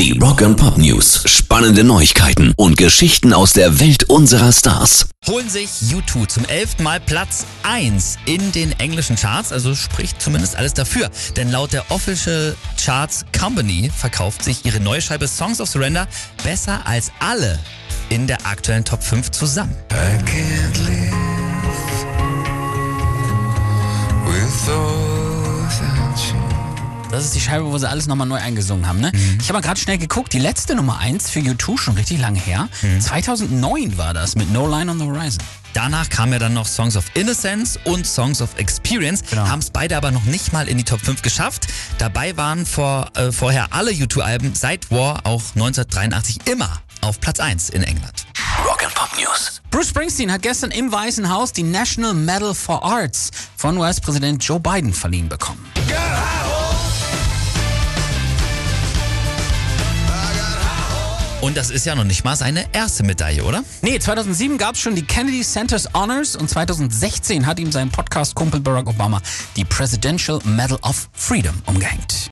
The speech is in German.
Die Rock and Pop News. Spannende Neuigkeiten und Geschichten aus der Welt unserer Stars. Holen sich U2 zum elften Mal Platz 1 in den englischen Charts, also spricht zumindest alles dafür. Denn laut der Official Charts Company verkauft sich ihre neue Scheibe Songs of Surrender besser als alle in der aktuellen Top 5 zusammen. I can't live without you. Das ist die Scheibe, wo sie alles nochmal neu eingesungen haben, ne? Ich habe mal gerade schnell geguckt, die letzte Nummer 1 für U2, schon richtig lange her. 2009 war das mit No Line on the Horizon. Danach kamen ja dann noch Songs of Innocence und Songs of Experience, Genau. haben es beide aber noch nicht mal in die Top 5 geschafft. Dabei waren vor, äh, vorher alle U2-Alben seit War auch 1983 immer auf Platz 1 in England. Rock and Pop News. Bruce Springsteen hat gestern im Weißen Haus die National Medal for Arts von US-Präsident Joe Biden verliehen bekommen. Und das ist ja noch nicht mal seine erste Medaille, oder? Nee, 2007 gab es schon die Kennedy Center's Honors und 2016 hat ihm sein Podcast-Kumpel Barack Obama die Presidential Medal of Freedom umgehängt.